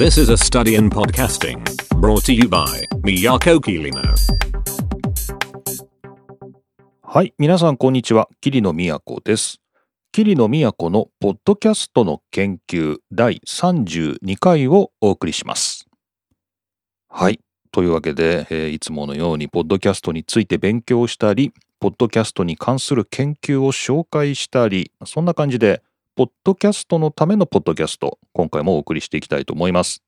This is a study in podcasting brought to you by Miyako Kirino. はい、皆さんこんにちは。桐野都です。桐野都のポッドキャストの研究第32回をお送りします。はい、というわけで、えーいつものようにポッドキャストについて勉強したり、ポッドキャストに関する研究を紹介したり、そんな感じで、ポッドキャストのためのポッドキャスト、今回もお送りしていきたいと思います。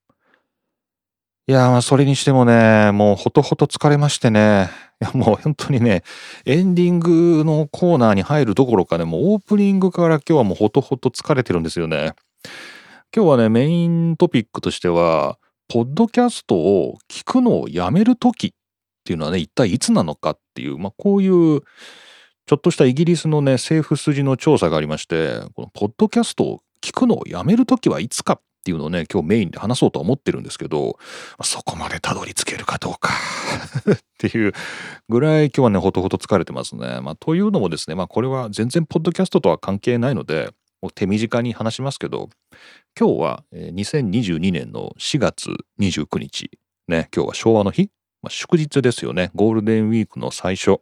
いやまあそれにしてもね、もうほとほと疲れましてね、いやもう本当にね、エンディングのコーナーに入るどころかね、もうオープニングから今日はもうほとほと疲れてるんですよね。今日はね、メイントピックとしては、ポッドキャストを聞くのをやめるときっていうのはね、一体いつなのかっていう、まあこういうちょっとしたイギリスのね、政府筋の調査がありまして、このポッドキャストを聞くのをやめるときはいつかっていうのをね、今日メインで話そうと思ってるんですけど、そこまでたどり着けるかどうか っていうぐらい今日はね、ほとほと疲れてますね。まあ、というのもですね、まあ、これは全然ポッドキャストとは関係ないので、手短に話しますけど、今日は2022年の4月29日、ね、今日は昭和の日、まあ、祝日ですよね、ゴールデンウィークの最初。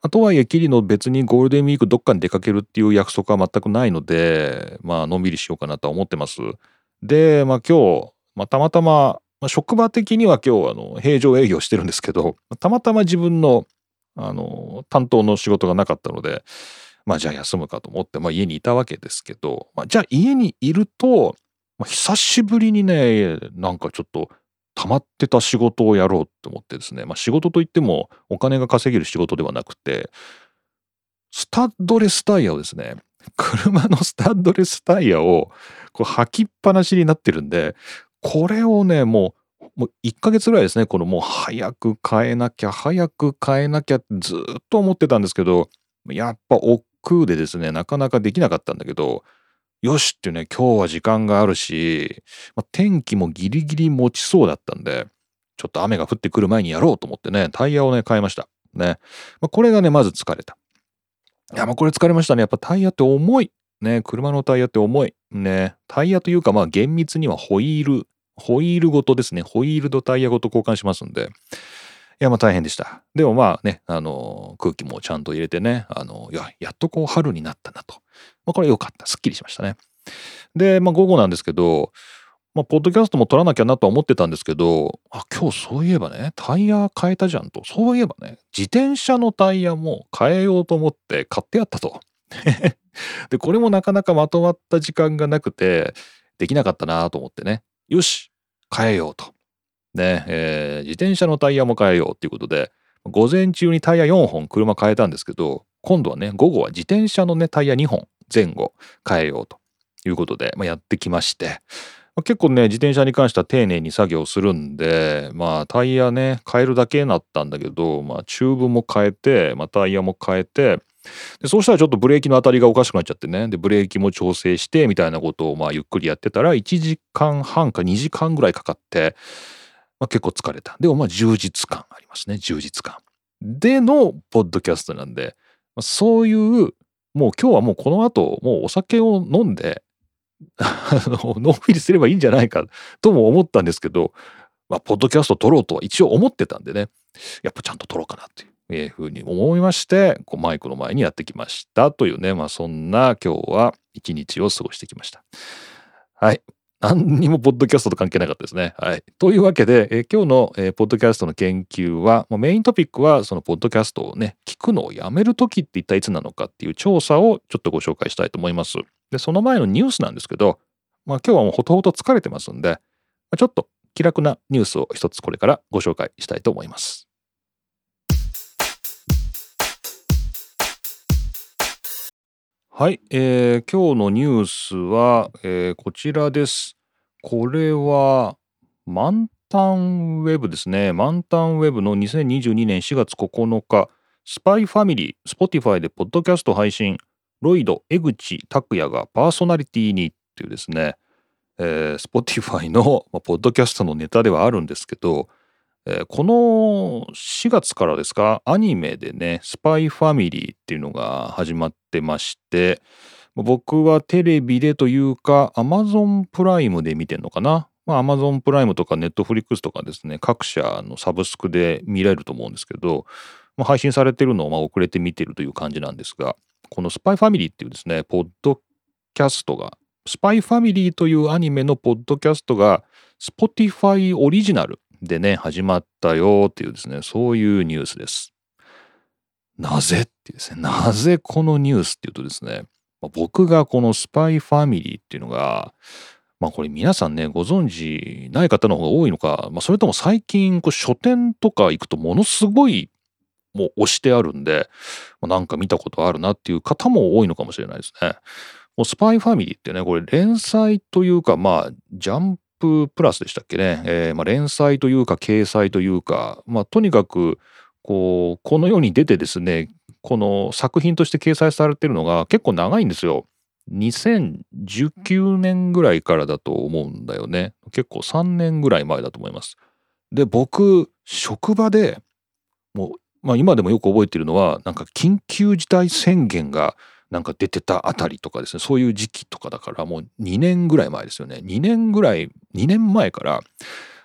あとはいえ、キリの別にゴールデンウィークどっかに出かけるっていう約束は全くないので、まあ、のんびりしようかなとは思ってます。で、まあ今日、まあ、たまたま、まあ、職場的には今日あの平常営業してるんですけどたまたま自分のあの担当の仕事がなかったのでまあじゃあ休むかと思って、まあ、家にいたわけですけど、まあ、じゃあ家にいると、まあ、久しぶりにねなんかちょっと溜まってた仕事をやろうと思ってですね、まあ、仕事といってもお金が稼げる仕事ではなくてスタッドレスタイヤをですね車のスタッドレスタイヤをこう履きっぱなしになってるんでこれをねもうもう1ヶ月ぐらいですねこのもう早く変えなきゃ早く変えなきゃずっと思ってたんですけどやっぱ億劫でですねなかなかできなかったんだけどよしってね今日は時間があるし、まあ、天気もギリギリ持ちそうだったんでちょっと雨が降ってくる前にやろうと思ってねタイヤをね変えました。ね、まあ、これがねまず疲れた。いやもうこれ疲れましたね。やっぱタイヤって重い。ね車のタイヤって重い。ね。タイヤというかまあ厳密にはホイール。ホイールごとですね。ホイールとタイヤごと交換しますんで。いやまあ大変でしたでもまあねあの空気もちゃんと入れてねあのいややっとこう春になったなと、まあ、これ良かったすっきりしましたねでまあ午後なんですけどまあ、ポッドキャストも撮らなきゃなとは思ってたんですけど、あ、今日そういえばね、タイヤ変えたじゃんと。そういえばね、自転車のタイヤも変えようと思って買ってあったと。で、これもなかなかまとまった時間がなくて、できなかったなと思ってね。よし変えようと。ね、えー自転車のタイヤも変えようっていうことで、午前中にタイヤ4本車変えたんですけど、今度はね、午後は自転車のね、タイヤ2本前後変えようということで、まあ、やってきまして、まあ結構ね、自転車に関しては丁寧に作業するんで、まあタイヤね、変えるだけになったんだけど、まあチューブも変えて、まあタイヤも変えて、でそうしたらちょっとブレーキの当たりがおかしくなっちゃってねでブレーキも調整してみたいなことをまあゆっくりやってたら1時間半か2時間ぐらいかかって、まあ、結構疲れたでもまあ充実感ありますね充実感でのポッドキャストなんで、まあそういうもう今日はもうこの後もうお酒を飲んで あののんびりすればいいんじゃないかとも思ったんですけど、まあ、ポッドキャスト撮ろうとは一応思ってたんでねやっぱちゃんと撮ろうかなっていう。ふうに思いましてこうマイクの前にやってきましたというねまあそんな今日は一日を過ごしてきました。はい。何にもポッドキャストと関係なかったですね。はい。というわけで、え今日の、えーポッドキャストの研究は、もうメイントピックは、そのポッドキャストをね、聞くのをやめるときって一体いつなのかっていう調査をちょっとご紹介したいと思います。で、その前のニュースなんですけど、まあ今日はもうほとほと疲れてますんで、まあちょっと気楽なニュースを一つこれからご紹介したいと思います。はい、えー今日のニュースは、えーこちらです。これは満タンウェブですね。満タンウェブの2022年4月9日、スパイファミリー、Spotify でポッドキャスト配信、ロイド、江口拓也がパーソナリティにっていうですね、えー、Spotify の、まあ、ポッドキャストのネタではあるんですけど、えーこの4月からですか？アニメでね「スパイファミリー」っていうのが始まってまして僕はテレビでというか Amazon プライムで見てんのかな？まあ、Amazon プライムとか Netflix とかですね、各社のサブスクで見られると思うんですけど、ま、配信されてるのをま遅れて見てるという感じなんですが、このスパイファミリーっていうですね、ポッドキャストが、スパイファミリーというアニメのポッドキャストが、Spotify オリジナルでね、始まったよっていうですね、そういうニュースです。なぜっていうですね、なぜこのニュースっていうとですね、僕がこのスパイファミリーっていうのが、まあこれ皆さんね、ご存知ない方の方が多いのか、まあそれとも最近こう書店とか行くとものすごいもう押してあるんで、なんか見たことあるなっていう方も多いのかもしれないですね。もうスパイファミリーってね、これ連載というか、まあジャンププラスでしたっけね、えー、まあ連載というか掲載というか、まあとにかくこう、この世に出てですね、この作品として掲載されてるのが結構長いんですよ。2019年ぐらいからだと思うんだよね。結構3年ぐらい前だと思います。で、僕、職場でもう、まあ今でもよく覚えてるのは、なんか緊急事態宣言がなんか出てたあたりとかですね、そういう時期とかだからもう2年ぐらい前ですよね。2年ぐらい、2年前から、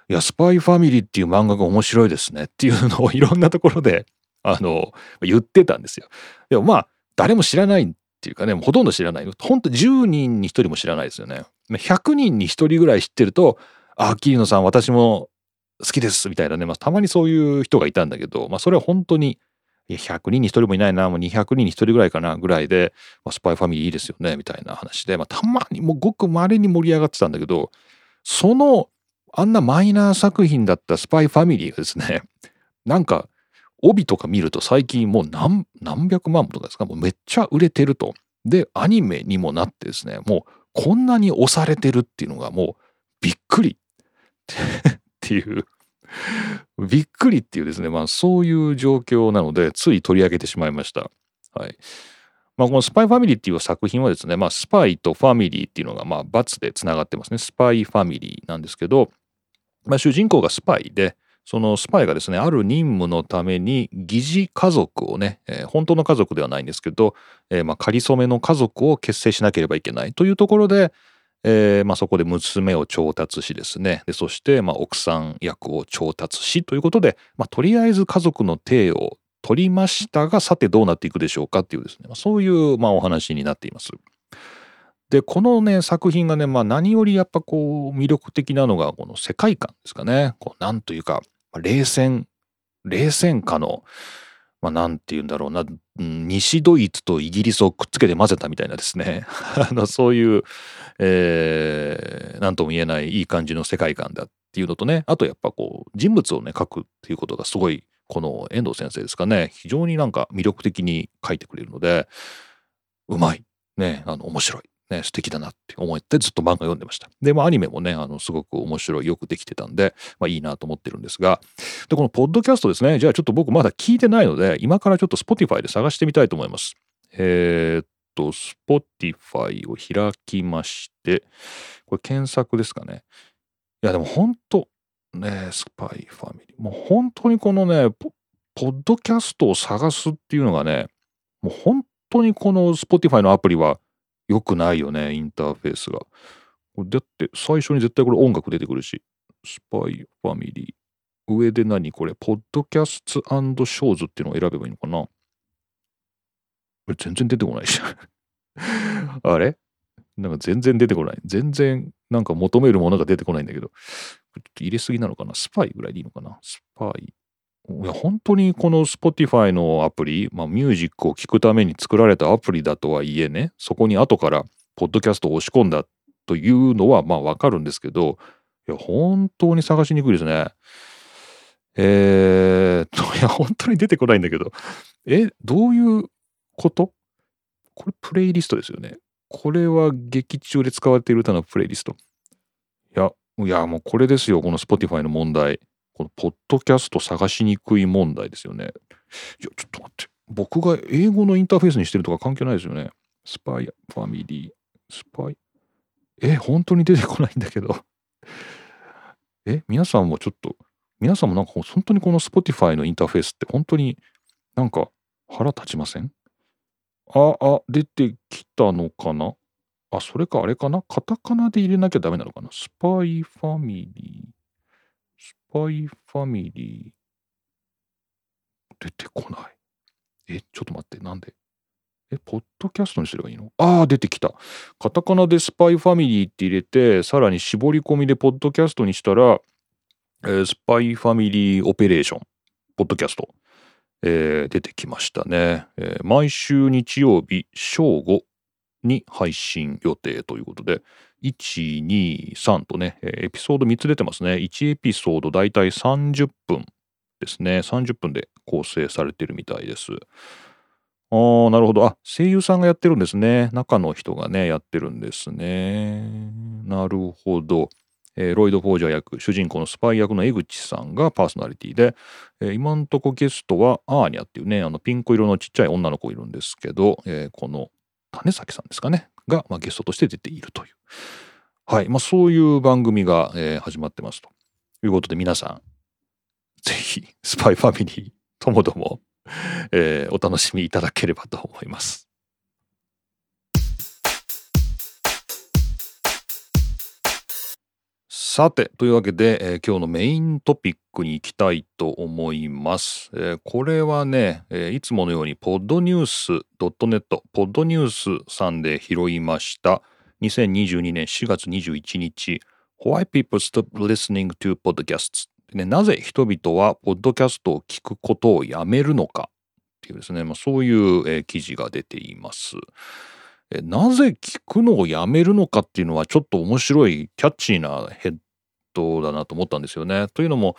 いや、スパイファミリーっていう漫画が面白いですねっていうのをいろんなところで あの、言ってたんですよ。でもまあ、誰も知らないっていうかね、ほとんど知らない。ほんと10人に1人も知らないですよね。100人に1人ぐらい知ってると、あ、桐野さん私も好きですみたいなね、まあ、たまにそういう人がいたんだけど、まあ、それは本当に、いや、100人に1人もいないな、もう200人に1人ぐらいかな、ぐらいで、まあ、スパイファミリーいいですよね、みたいな話で、まあ、たまにもうごく稀に盛り上がってたんだけど、その、あんなマイナー作品だったスパイファミリーがですね、なんか帯とか見ると最近もう何何百万とかですかもうめっちゃ売れてると。でアニメにもなってですねもうこんなに押されてるっていうのがもうびっくり っていう びっくりっていうですねまあそういう状況なのでつい取り上げてしまいました。はい。まあ、このスパイファミリーっていう作品はですね、まあ、スパイとファミリーっていうのが、まあ、×でつながってますね。スパイファミリーなんですけど、まあ、主人公がスパイで、そのスパイがですね、ある任務のために疑似家族をね、えー、本当の家族ではないんですけど、えー、まあ仮初めの家族を結成しなければいけないというところで、えー、まあそこで娘を調達しですね、でそしてまあ奥さん役を調達しということで、まあ、とりあえず家族の体を取りましたが、さてどうなっていくでしょうかっていうですね、まあ、そういうまあお話になっています。でこのね作品がね、まあ、何よりやっぱこう魅力的なのがこの世界観ですかね。こうなんというか冷戦、冷戦下の、まあ、なんて言うんだろうな、西ドイツとイギリスをくっつけて混ぜたみたいなですね、あのそういう、えー、なんとも言えないいい感じの世界観だっていうのとね、あとやっぱこう、人物をね、描くっていうことがすごい、この遠藤先生ですかね、非常になんか魅力的に描いてくれるので、うまい、ね、あの、面白い。ね、素敵だなって思ってずっと漫画読んでました。で、まあアニメもね、あの、すごく面白い、よくできてたんで、まあいいなと思ってるんですが、で、このポッドキャストですね、じゃあちょっと僕まだ聞いてないので、今からちょっと Spotify で探してみたいと思います。えー、っと、Spotify を開きまして、これ検索ですかね。いや、でも本当ね、スパイファミリー。もう本当にこのねポ、ポッドキャストを探すっていうのがね、もう本当にこの Spotify のアプリは良くないよね、インターフェースが。だって最初に絶対これ音楽出てくるし、スパイファミリー。上で何これ、ポッドキャストショーズっていうのを選べばいいのかな？これ全然出てこないじゃん あれ？なんか全然出てこない。全然なんか求めるものが出てこないんだけど、ちょっと入れすぎなのかな？スパイぐらいでいいのかな？スパイ。いや本当にこの Spotify のアプリ、まあ、ミュージックを聴くために作られたアプリだとはいえねそこに後からポッドキャストを押し込んだというのはまあわかるんですけどいや本当に探しにくいですね。えー、っ といや本当に出てこないんだけどえどういうこと？これプレイリストですよね。これは劇中で使われている歌のプレイリスト。いやいやもうこれですよこの Spotify の問題。このポッドキャスト探しにくい問題ですよね。いや、ちょっと待って。僕が英語のインターフェースにしてるとか関係ないですよね。スパイ、ファミリー、スパイ？え、本当に出てこないんだけど。え、皆さんもちょっと、皆さんもなんか本当にこの Spotify のインターフェースって本当になんか腹立ちません？あ、あ、出てきたのかな？あ、それかあれかな？カタカナで入れなきゃダメなのかな？スパイファミリー。パイファミリー。出てこない。え、ちょっと待って、なんで？え、ポッドキャストにすればいいの？ああ、出てきた。カタカナでスパイファミリーって入れて、さらに絞り込みでポッドキャストにしたら、えー、スパイファミリーオペレーション、ポッドキャスト、えー、出てきましたね、えー、毎週日曜日正午に配信予定ということで、1、2、3とね、エピソード3つ出てますね。1エピソードだいたい30分ですね。30分で構成されてるみたいです。ああ、なるほど。あ、声優さんがやってるんですね。中の人がね、やってるんですね。なるほど。えー、ロイド・フォージャー役、主人公のスパイ役の江口さんがパーソナリティで、えー、今んとこゲストはアーニャっていうね、あのピンク色のちっちゃい女の子いるんですけど、えー、この金崎さんですかね、が、まあ、ゲストとして出ているという。はい。まあ、そういう番組が、えー、始まってますということで、皆さん、ぜひ、スパイファミリーともども、えー、お楽しみいただければと思います。さて、というわけで、えー、今日のメイントピックに行きたいと思います。えー、これはね、えー、いつものように podnews.net、ポッドニュースさんで拾いました。2022年4月21日、Why People Stop Listening to Podcasts、ね。なぜ人々はポッドキャストを聞くことをやめるのかっていうですね、まあ、そういう、えー、記事が出ています。なぜ聞くのをやめるのかっていうのはちょっと面白いキャッチーなヘッドだなと思ったんですよね。というのも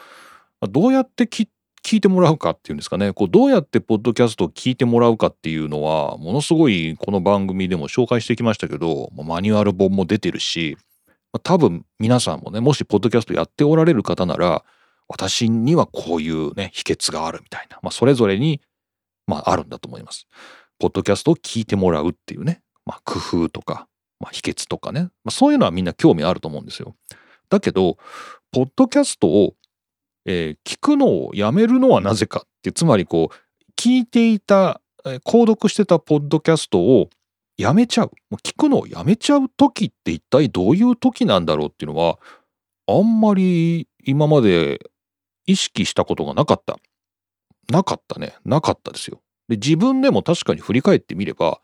どうやって聞いてもらうかっていうんですかねこうどうやってポッドキャストを聞いてもらうかっていうのはものすごいこの番組でも紹介してきましたけどマニュアル本も出てるし多分皆さんもねもしポッドキャストやっておられる方なら私にはこういうね秘訣があるみたいな、まあ、それぞれに、まあ、あるんだと思います。ポッドキャストを聞いてもらうっていうねまあ、工夫とか、まあ、秘訣とかね、まあ、そういうのはみんな興味あると思うんですよ。だけど、ポッドキャストを、えー、聞くのをやめるのはなぜかってつまりこう聞いていた、えー、購読してたポッドキャストをやめちゃうもう聞くのをやめちゃう時って一体どういう時なんだろうっていうのはあんまり今まで意識したことがなかった。なかったね。なかったですよ。で自分でも確かに振り返ってみれば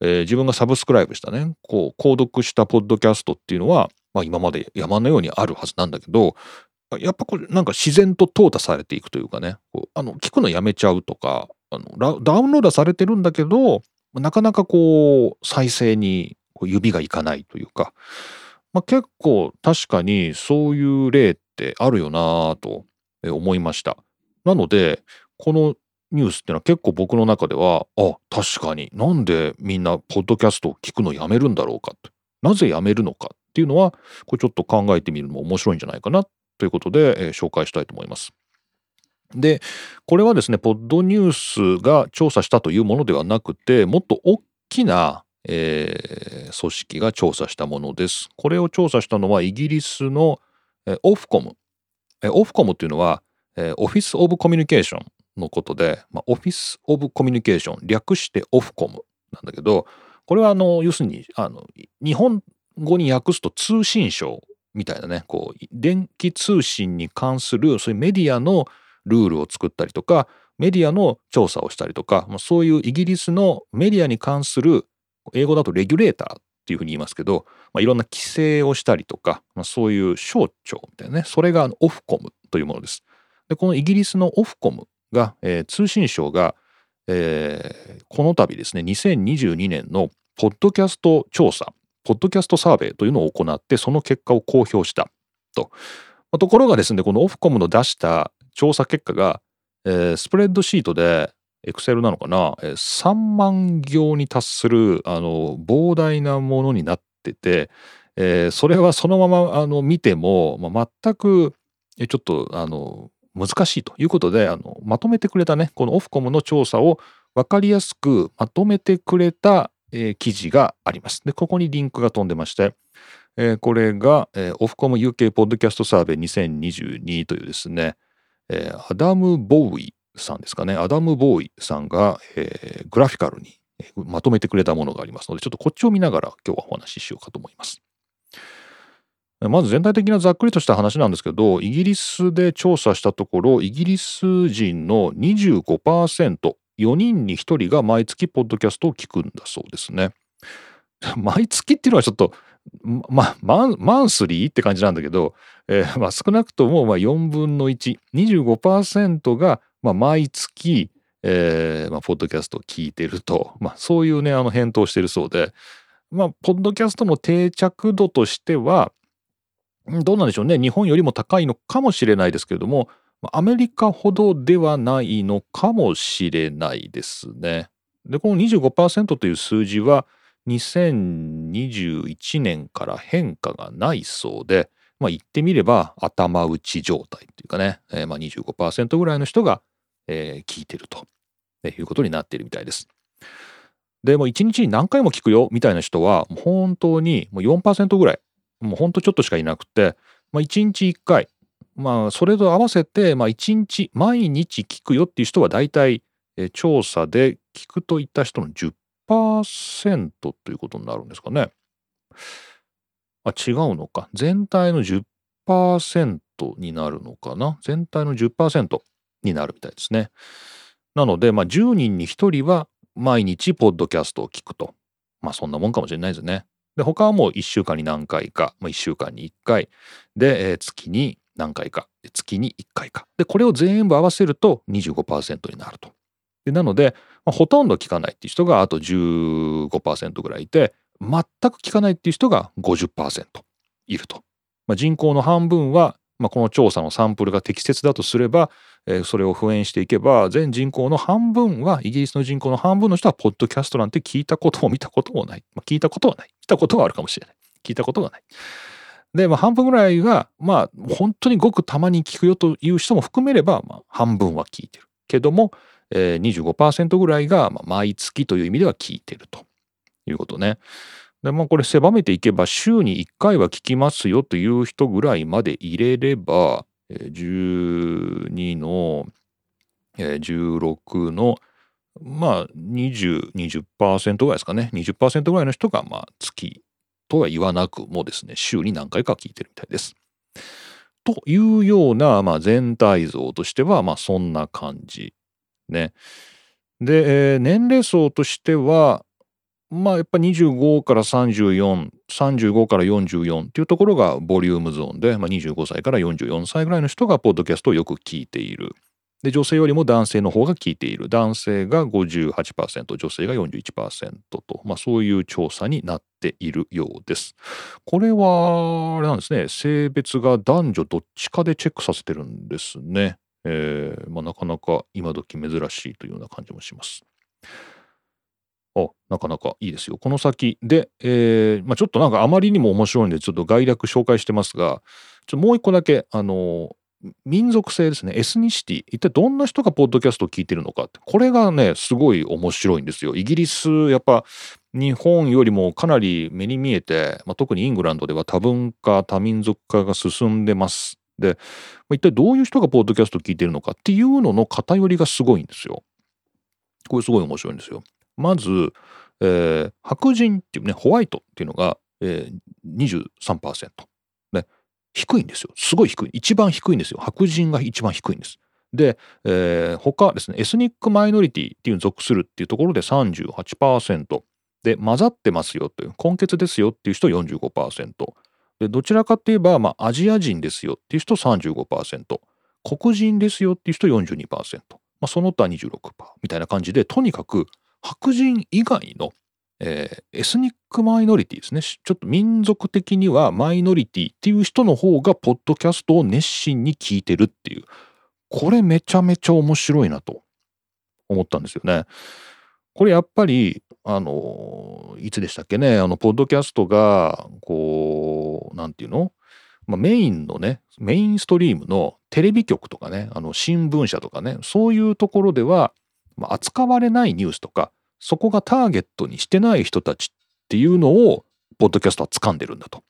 えー、自分がサブスクライブしたね、こう、購読したポッドキャストっていうのは、まあ今まで山のようにあるはずなんだけど、やっぱこれなんか自然と淘汰されていくというかね、あの聞くのやめちゃうとかあの、ダウンロードされてるんだけど、なかなかこう、再生にこう指がいかないというか、まあ、結構確かにそういう例ってあるよなと思いました。なので、このニュースっていうのは結構僕の中ではあ確かになんでみんなポッドキャストを聞くのやめるんだろうかとなぜやめるのかっていうのはこれちょっと考えてみるのも面白いんじゃないかなということで、えー、紹介したいと思います。でこれはですねポッドニュースが調査したというものではなくてもっと大きな、えー、組織が調査したものです。これを調査したのはイギリスの、えー、オフコム。えー、オフコムっていうのは、えー、オフィス・オブ・コミュニケーションのことで、まあ、オフィス・オブ・コミュニケーション略してオフコムなんだけどこれはあの要するにあの日本語に訳すと通信省みたいなねこう電気通信に関するそういうメディアのルールを作ったりとかメディアの調査をしたりとか、そういうイギリスのメディアに関する英語だとレギュレーターっていうふうに言いますけど、まあ、いろんな規制をしたりとか、まあ、そういう省庁みたいなねそれがオフコムというものです。でこのイギリスのオフコムが、えー、通信省が、えー、この度ですね2022年のポッドキャスト調査ポッドキャストサーベイというのを行ってその結果を公表したと。ところがですねこのオフコムの出した調査結果が、えー、スプレッドシートでエクセルなのかな、えー、3万行に達するあの膨大なものになってて、えー、それはそのままあの見ても、まあ、全くちょっとあの難しいということであのまとめてくれたねこのオフコムの調査を分かりやすくまとめてくれた、えー、記事があります。でここにリンクが飛んでまして、えー、これが、えー、オフコム UK ポッドキャストサーベイ2022というですね、えー、アダム・ボーイさんですかねアダム・ボーイさんが、えー、グラフィカルにまとめてくれたものがありますので、ちょっとこっちを見ながら今日はお話ししようかと思います。まず全体的なざっくりとした話なんですけど、イギリスで調査したところ、イギリス人の25%、4人に1人が毎月ポッドキャストを聞くんだそうですね。毎月っていうのはちょっと、ま、マンマンスリーって感じなんだけど、えー、まあ、少なくともまあ4分の1、25%がまあ毎月、えーまあ、ポッドキャストを聞いてると、まあ、そういうね、あの返答してるそうで、まあ、ポッドキャストの定着度としては、どうなんでしょうね。日本よりも高いのかもしれないですけれども、アメリカほどではないのかもしれないですね。で、この25%という数字は2021年から変化がないそうで、まあ言ってみれば頭打ち状態っていうかね、えー、まあ25%ぐらいの人が、えー、聞いてるということになっているみたいです。で、もう1日に何回も聞くよみたいな人は本当にもう4%ぐらいもうほんとちょっとしかいなくて、まあ、1日1回、まあ、それと合わせて、まあ、1日、毎日聞くよっていう人は大体、えー、調査で聞くといった人の10%ということになるんですかね。あ、違うのか。全体の10%になるのかな。全体の10%になるみたいですね。なので、まあ、10人に1人は毎日ポッドキャストを聞くと。まあ、そんなもんかもしれないですね。で、他はもう1週間に何回か、まあ、1週間に1回、で、えー、月に何回か、月に1回か。で、これを全部合わせると25%になると。でなので、まあ、ほとんど聞かないっていう人があと15%ぐらいいて、全く聞かないっていう人が50%いると。まあ、人口の半分はまあ、この調査のサンプルが適切だとすれば、えー、それを復縁していけば全人口の半分はイギリスの人口の半分の人はポッドキャストなんて聞いたことも見たこともない、まあ、聞いたことはない見たことはあるかもしれない聞いたことがないで、まあ、半分ぐらいがまあ本当にごくたまに聞くよという人も含めれば、まあ、半分は聞いてるけども、えー、25%ぐらいが、まあ、毎月という意味では聞いてるということね。でまあこれ狭めていけば週に1回は聞きますよという人ぐらいまで入れれば、え12の、え16のまあ20、20%ぐらいですかね。20%ぐらいの人がまあ月とは言わなくもですね、週に何回か聞いてるみたいです。というような、まあ、全体像としては、まあそんな感じ。ね。で、えー、年齢層としては、まあやっぱ25から34、35から44っていうところがボリュームゾーンで、まあ、25歳から44歳ぐらいの人がポッドキャストをよく聞いている。で、女性よりも男性の方が聞いている。男性が58%、女性が41%と、まあそういう調査になっているようです。これは、あれなんですね、性別が男女どっちかでチェックさせてるんですね。えー、まあなかなか今時珍しいというような感じもします。あ、なかなかいいですよ。この先で、えー、まあ、ちょっとなんかあまりにも面白いんで、ちょっと概略紹介してますが、ちょもう一個だけ、あの、民族性ですね、エスニシティ、一体どんな人がポッドキャストを聞いてるのかって、これがね、すごい面白いんですよ。イギリス、やっぱ日本よりもかなり目に見えて、まあ、特にイングランドでは多文化、多民族化が進んでます。で、一体どういう人がポッドキャストを聞いてるのかっていうのの偏りがすごいんですよ。これすごい面白いんですよ。まず、えー、白人っていうね、ホワイトっていうのが、えー、23%。低いんですよ。すごい低い。一番低いんですよ。白人が一番低いんです。で、えー、他ですね、エスニックマイノリティっていうの属するっていうところで38%。で、混ざってますよという、根血ですよっていう人45%。で、どちらかって言えば、まあ、アジア人ですよっていう人35%。黒人ですよっていう人42%。まあ、その他26%みたいな感じで、とにかく白人以外の、えー、エスニックマイノリティですね。ちょっと民族的にはマイノリティっていう人の方が、ポッドキャストを熱心に聞いてるっていう。これめちゃめちゃ面白いなと思ったんですよね。これやっぱり、あの、いつでしたっけね、あの、ポッドキャストが、こう、なんていうの？まあ、メインのね、メインストリームのテレビ局とかね、あの新聞社とかね、そういうところでは、まあ、扱われないニュースとか、そこがターゲットにしてない人たちっていうのを、ポッドキャストは掴んでるんだと。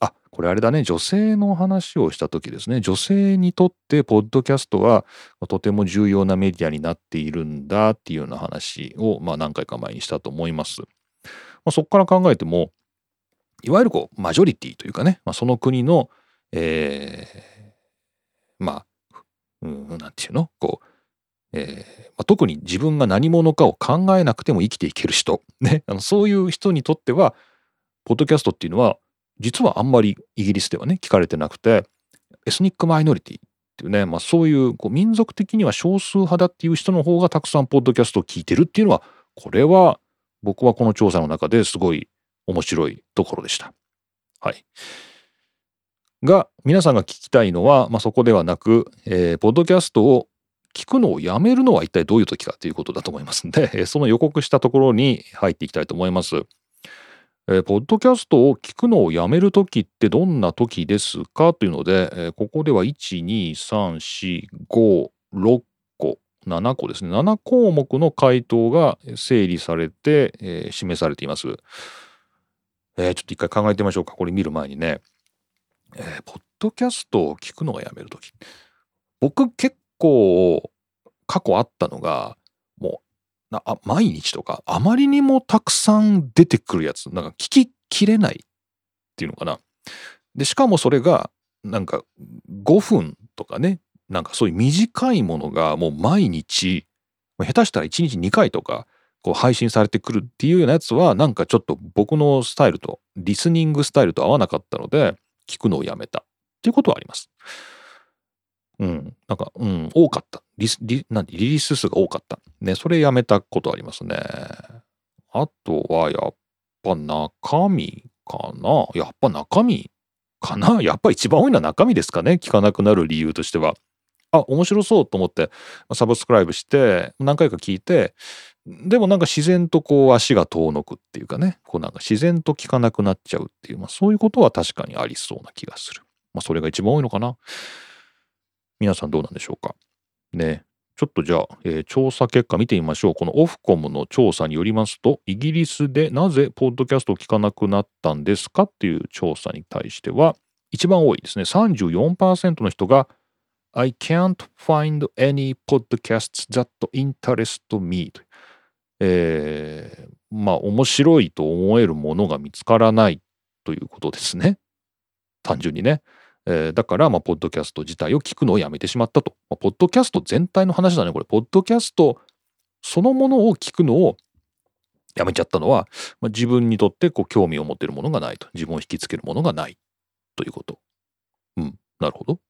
あ、これあれだね、女性の話をした時ですね、女性にとってポッドキャストはとても重要なメディアになっているんだっていうような話を、まあ、何回か前にしたと思います。まあ、そこから考えても、いわゆるこう、マジョリティというかね、まあ、その国の、えー、まあ、うん、なんていうの？こう、えーまあ、特に自分が何者かを考えなくても生きていける人、ね、あのそういう人にとっては、ポッドキャストっていうのは、実はあんまりイギリスではね、聞かれてなくて、エスニックマイノリティっていうね、まあ、そういうこう民族的には少数派だっていう人の方がたくさんポッドキャストを聞いてるっていうのは、これは僕はこの調査の中ですごい面白いところでした。はい。が、皆さんが聞きたいのは、まあ、そこではなく、えー、ポッドキャストを聞くのをやめるのは一体どういう時かということだと思いますんで、その予告したところに入っていきたいと思います。えー、ポッドキャストを聞くのをやめる時ってどんな時ですかというので、えー、ここでは1、2、3、4、5、6個、7個ですね。7項目の回答が整理されて、えー、示されています。えー、ちょっと一回考えてみましょうか。これ見る前にね。えー、ポッドキャストを聞くのがやめる時。僕結構過去あったのが、もう、なあ毎日とか、あまりにもたくさん出てくるやつ、なんか聞ききれないっていうのかな。で、しかもそれが、なんか5分とかね、なんかそういう短いものがもう毎日、下手したら1日2回とか、こう配信されてくるっていうようなやつは、なんかちょっと僕のスタイルと、リスニングスタイルと合わなかったので、聞くのをやめたっていうことはあります。うん。なんか、うん、多かった。リ、リ、なんリリース数が多かった。ね、それやめたことありますね。あとは、やっぱ中身かな？やっぱ中身かな？やっぱ一番多いのは中身ですかね？聞かなくなる理由としては。あ、面白そうと思って、サブスクライブして、何回か聞いて、でもなんか自然とこう足が遠のくっていうかね、こうなんか自然と聞かなくなっちゃうっていう、まあそういうことは確かにありそうな気がする。まあそれが一番多いのかな？皆さんどうなんでしょうか？ね。ちょっとじゃあ、えー、調査結果見てみましょう。このオフコムの調査によりますと、イギリスでなぜポッドキャストを聞かなくなったんですかっていう調査に対しては、一番多いですね。34%の人が I can't find any podcasts that interest me とえー、まあ面白いと思えるものが見つからないということですね。単純にね。えー、だから、まあ、ポッドキャスト自体を聞くのをやめてしまったと。まあ、ポッドキャスト全体の話だね、これ。ポッドキャストそのものを聞くのをやめちゃったのは、まあ、自分にとってこう興味を持ってるものがないと。自分を引きつけるものがないということ。うん、なるほど。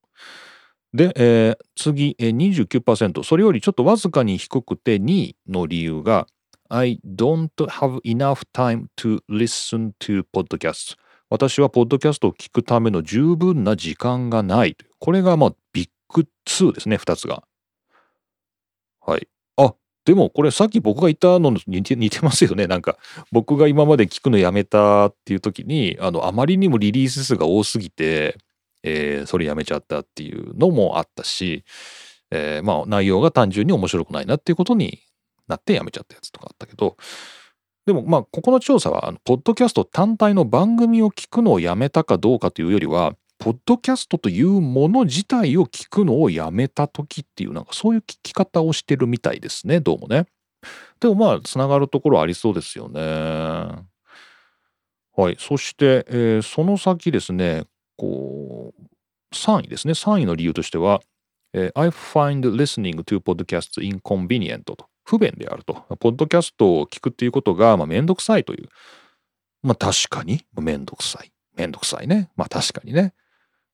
で、えー、次、えー、29%。それよりちょっとわずかに低くて2位の理由が、I don't have enough time to listen to podcasts. 私はポッドキャストを聞くための十分な時間がない。これがまあビッグ2ですね、2つが。はい。あ、でもこれさっき僕が言ったの似て似てますよね。なんか僕が今まで聞くのやめたっていう時に、あの、あまりにもリリース数が多すぎて、えー、それやめちゃったっていうのもあったし、えー、まあ内容が単純に面白くないなっていうことになってやめちゃったやつとかあったけど、でもまあここの調査はあのポッドキャスト単体の番組を聞くのをやめたかどうかというよりはポッドキャストというもの自体を聞くのをやめた時っていうなんかそういう聞き方をしてるみたいですねどうもね。でもまあつながるところありそうですよね。はい。そして、えー、その先ですねこう3位ですね3位の理由としては、えー、I find listening to podcasts inconvenient と。不便であると。ポッドキャストを聞くっていうことが、まあ、めんどくさいという。まあ確かに、めんどくさい。めんどくさいね。まあ確かにね。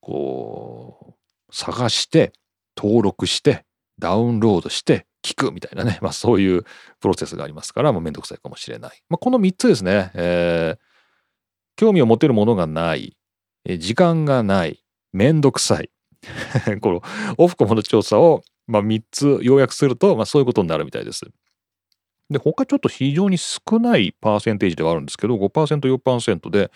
こう、探して、登録して、ダウンロードして、聞くみたいなね。まあそういうプロセスがありますから、まあ、めんどくさいかもしれない。まあこの3つですね。えー、興味を持てるものがない。時間がない。めんどくさい。このオフコモの調査をまあ、3つ要約すると、まあ、そういうことになるみたいです。で、他ちょっと非常に少ないパーセンテージではあるんですけど、5%、4%で、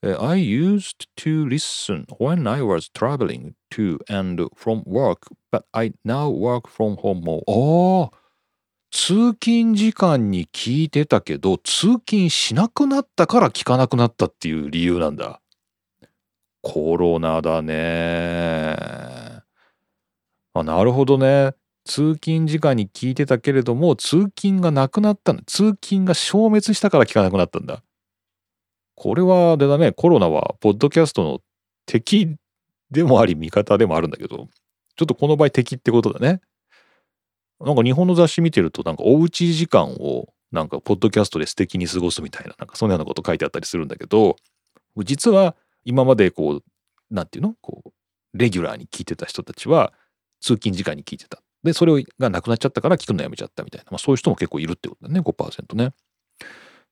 I used to listen when I was traveling to and from work, but I now work from home more. ああ、通勤時間に聞いてたけど、通勤しなくなったから聞かなくなったっていう理由なんだ。コロナだね。あ、なるほどね。通勤時間に聞いてたけれども、通勤がなくなったんだ。通勤が消滅したから聞かなくなったんだ。これは、でだね、コロナは、ポッドキャストの敵でもあり、味方でもあるんだけど、ちょっとこの場合敵ってことだね。なんか日本の雑誌見てると、なんかおうち時間を、なんかポッドキャストで素敵に過ごすみたいな、なんかそんなようなこと書いてあったりするんだけど、実は今までこう、なんていうの？こう、レギュラーに聞いてた人たちは、通勤時間に聞いてた。で、それがなくなっちゃったから聞くのやめちゃったみたいな。まあそういう人も結構いるってことだね、5%ね。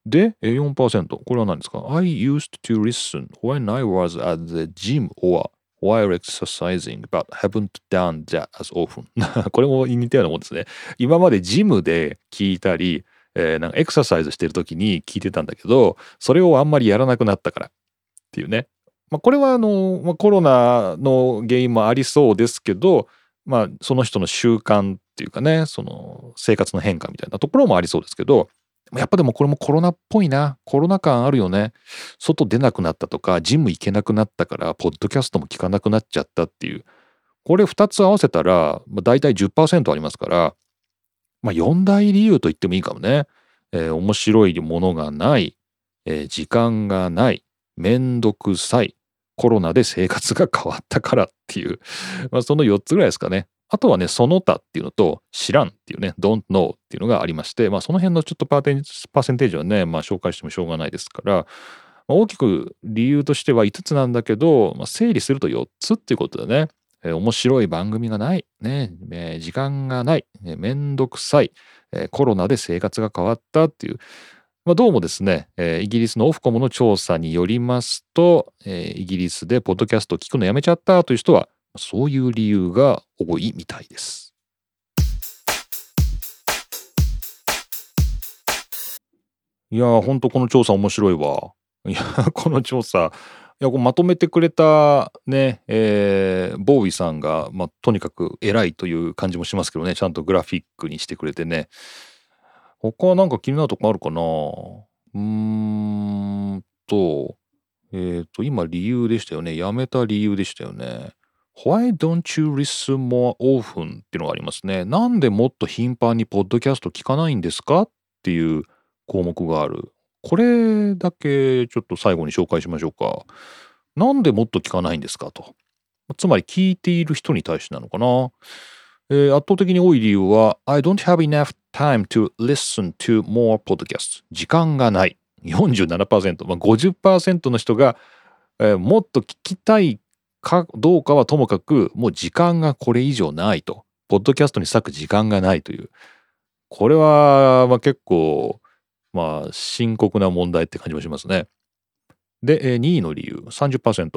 で、4%。これは何ですか ?I used to listen when I was at the gym or while exercising but haven't done that as often これも似たようなもんですね。今までジムで聞いたり、えー、なんかエクササイズしてる時に聞いてたんだけど、それをあんまりやらなくなったからっていうね。まあ、これはあの、まあ、コロナの原因もありそうですけど、まあ、その人の習慣っていうかね、その生活の変化みたいなところもありそうですけど、やっぱでもこれもコロナっぽいな。コロナ感あるよね。外出なくなったとか、ジム行けなくなったから、ポッドキャストも聞かなくなっちゃったっていう。これ2つ合わせたら、まあ、大体10%ありますから、まあ4大理由と言ってもいいかもね。えー、面白いものがない、えー、時間がない、めんどくさい、コロナで生活が変わったからっていう、まあ、その4つぐらいですかね。あとはね、その他っていうのと、知らんっていうね、don't know っていうのがありまして、まあその辺のちょっとパーテパーセンテージはね、まあ紹介してもしょうがないですから、まあ、大きく理由としては5つなんだけど、まあ、整理すると4つっていうことだね。えー、面白い番組がない、ねえー、時間がない、えー、めんどくさい、えー、コロナで生活が変わったっていう、まあ、どうもですね、えー、イギリスのオフコムの調査によりますと、えー、イギリスでポッドキャスト聞くのやめちゃったという人はそういう理由が多いみたいです。いやー、ほんとこの調査面白いわ。いや、この調査、いや、こうまとめてくれたね、えー、ボーイさんが、まあ、とにかく偉いという感じもしますけどね、ちゃんとグラフィックにしてくれてね。他なんか気になるとこあるかな？うーんと、えっ、ー、と、今理由でしたよね。やめた理由でしたよね。Why don't you listen more often? っていうのがありますね。なんでもっと頻繁にポッドキャスト聞かないんですか？っていう項目がある。これだけちょっと最後に紹介しましょうか。なんでもっと聞かないんですか？と。つまり聞いている人に対してなのかな？えー、圧倒的に多い理由は I don't have enough time to listen to more podcasts 時間がない47%、まあ、50%の人が、えー、もっと聞きたいかどうかはともかくもう時間がこれ以上ないと。ポッドキャストに割く時間がないという。これは、まあ、結構、まあ、深刻な問題って感じもしますね。で、2位の理由、30%。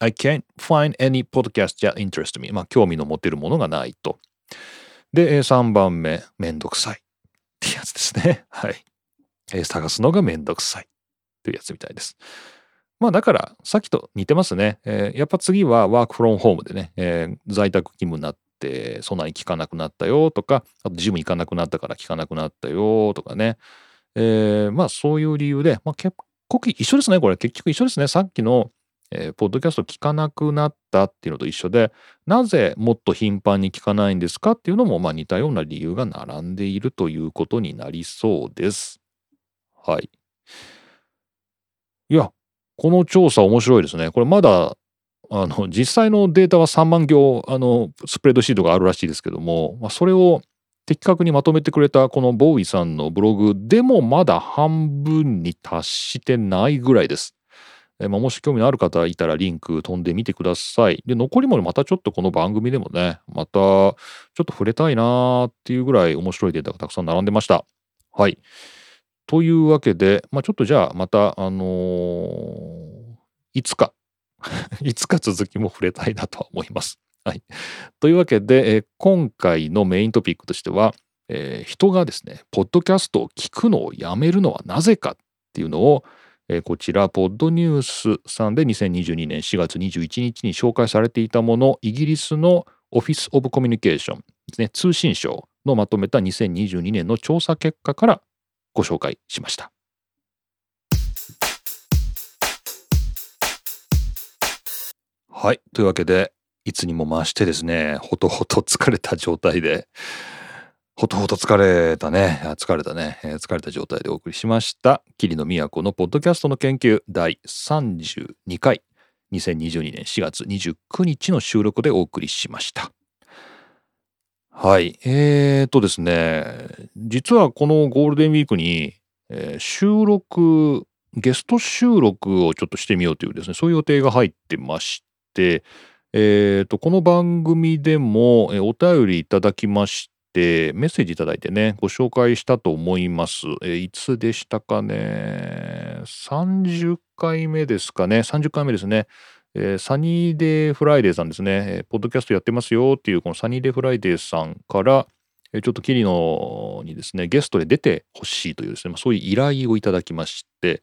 I can't find any podcast that interest me. まあ、興味の持てるものがないと。で、3番目、めんどくさい。ってやつですね。はい。探すのがめんどくさい。というやつみたいです。まあだから、さっきと似てますね。えー、やっぱ次はワークフロンホームでね、えー、在宅勤務になって、そんなに効かなくなったよとか、あとジム行かなくなったから効かなくなったよとかね。えー、まあそういう理由で、まあ結構一緒ですね。これ結局一緒ですね。さっきの、えー、ポッドキャスト聞かなくなったっていうのと一緒で、なぜもっと頻繁に聞かないんですかっていうのも、まあ似たような理由が並んでいるということになりそうです。はい。いや、この調査面白いですね。これまだ、あの、実際のデータは3万行、あの、スプレッドシートがあるらしいですけども、まあ、それを的確にまとめてくれたこのボーイさんのブログでもまだ半分に達してないぐらいです。えまあ、もし興味のある方いたらリンク飛んでみてください。で、残りもまたちょっとこの番組でもね、またちょっと触れたいなーっていうぐらい面白いデータがたくさん並んでました。はい。というわけで、まあ、ちょっとじゃあまた、あのー、いつか いつか続きも触れたいなとは思います。はい。というわけで、え、今回のメイントピックとしては、えー、人がですね、ポッドキャストを聞くのをやめるのはなぜかっていうのを、え、こちら、ポッドニュースさんで2022年4月21日に紹介されていたもの、イギリスのオフィス・オブ・コミュニケーションですね、通信省のまとめた2022年の調査結果からご紹介しました。はい。というわけで、いつにも増してですね、ほとほと疲れた状態で、ほとほと疲れたね。疲れたね。疲れた状態でお送りしました。桐野都のポッドキャストの研究第32回。2022年4月29日の収録でお送りしました。はい。えーとですね、実はこのゴールデンウィークに、えー、収録、ゲスト収録をちょっとしてみようというですね、そういう予定が入ってまして、えーと、この番組でも、お便りいただきまして、メッセージいただいてね、ご紹介したと思います。えー、いつでしたかね、30回目ですかね、30回目ですね。えー、サニーデーフライデーさんですね、えー、ポッドキャストやってますよ。っていうこのサニーデーフライデーさんから、ちょっとキリノにですね、ゲストで出てほしいというですね、まあ、そういう依頼をいただきまして、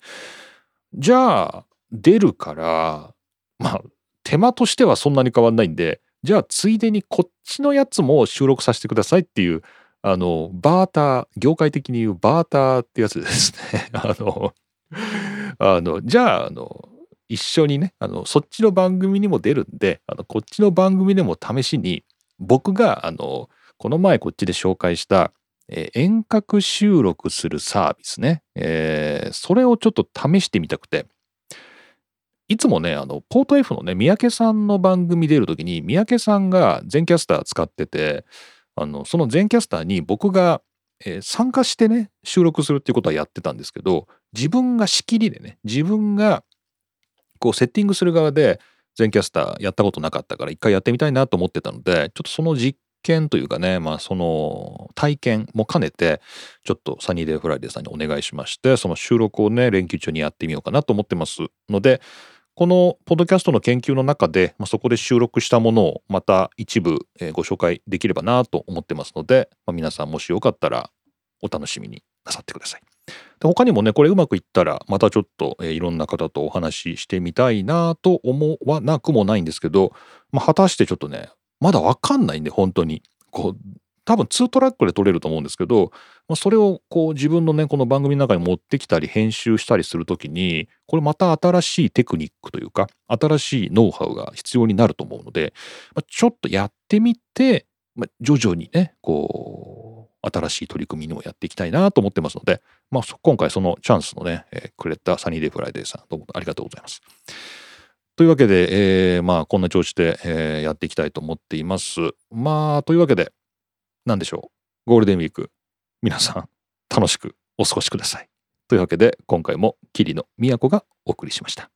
じゃあ、出るから、まあ、手間としてはそんなに変わんないんで、じゃあ、ついでにこっちのやつも収録させてくださいっていう、あの、バーター、業界的に言うバーターってやつですね。あの、あの、じゃあ、あの、一緒にねあのそっちの番組にも出るんであのこっちの番組でも試しに僕があのこの前こっちで紹介した、えー、遠隔収録するサービスね、えー、それをちょっと試してみたくていつもねあのポート F のね三宅さんの番組出る時に三宅さんが Zencastr 使っててあのその Zencastr に僕がえー、参加してね収録するっていうことはやってたんですけど自分が仕切りでね自分がこうセッティングする側で Zencastr やったことなかったから一回やってみたいなと思ってたのでちょっとその実験というかねまあその体験も兼ねてちょっとサニーデイフライデーさんにお願いしましてその収録をね連休中にやってみようかなと思ってますのでこのポッドキャストの研究の中で、まあ、そこで収録したものをまた一部、ご紹介できればなと思ってますので、まあ、皆さんもしよかったらお楽しみになさってください。で他にもねこれうまくいったらまたちょっと、いろんな方とお話ししてみたいなと思わなくもないんですけど、まあ、果たしてちょっとねまだ分かんないんで本当にこう多分2トラックで撮れると思うんですけど、まあ、それをこう自分のねこの番組の中に持ってきたり編集したりする時にこれまた新しいテクニックというか新しいノウハウが必要になると思うので、まあ、ちょっとやってみて、まあ、徐々にねこう新しい取り組みにもやっていきたいなと思ってますので、まあ、今回そのチャンスのね、えー、くれたサニーデイフライデーさん、どうもありがとうございます。というわけで、えー、まあ、こんな調子で、えー、やっていきたいと思っています。まあ、というわけで、何でしょう？ゴールデンウィーク、皆さん、楽しくお過ごしください。というわけで、今回も桐野都がお送りしました。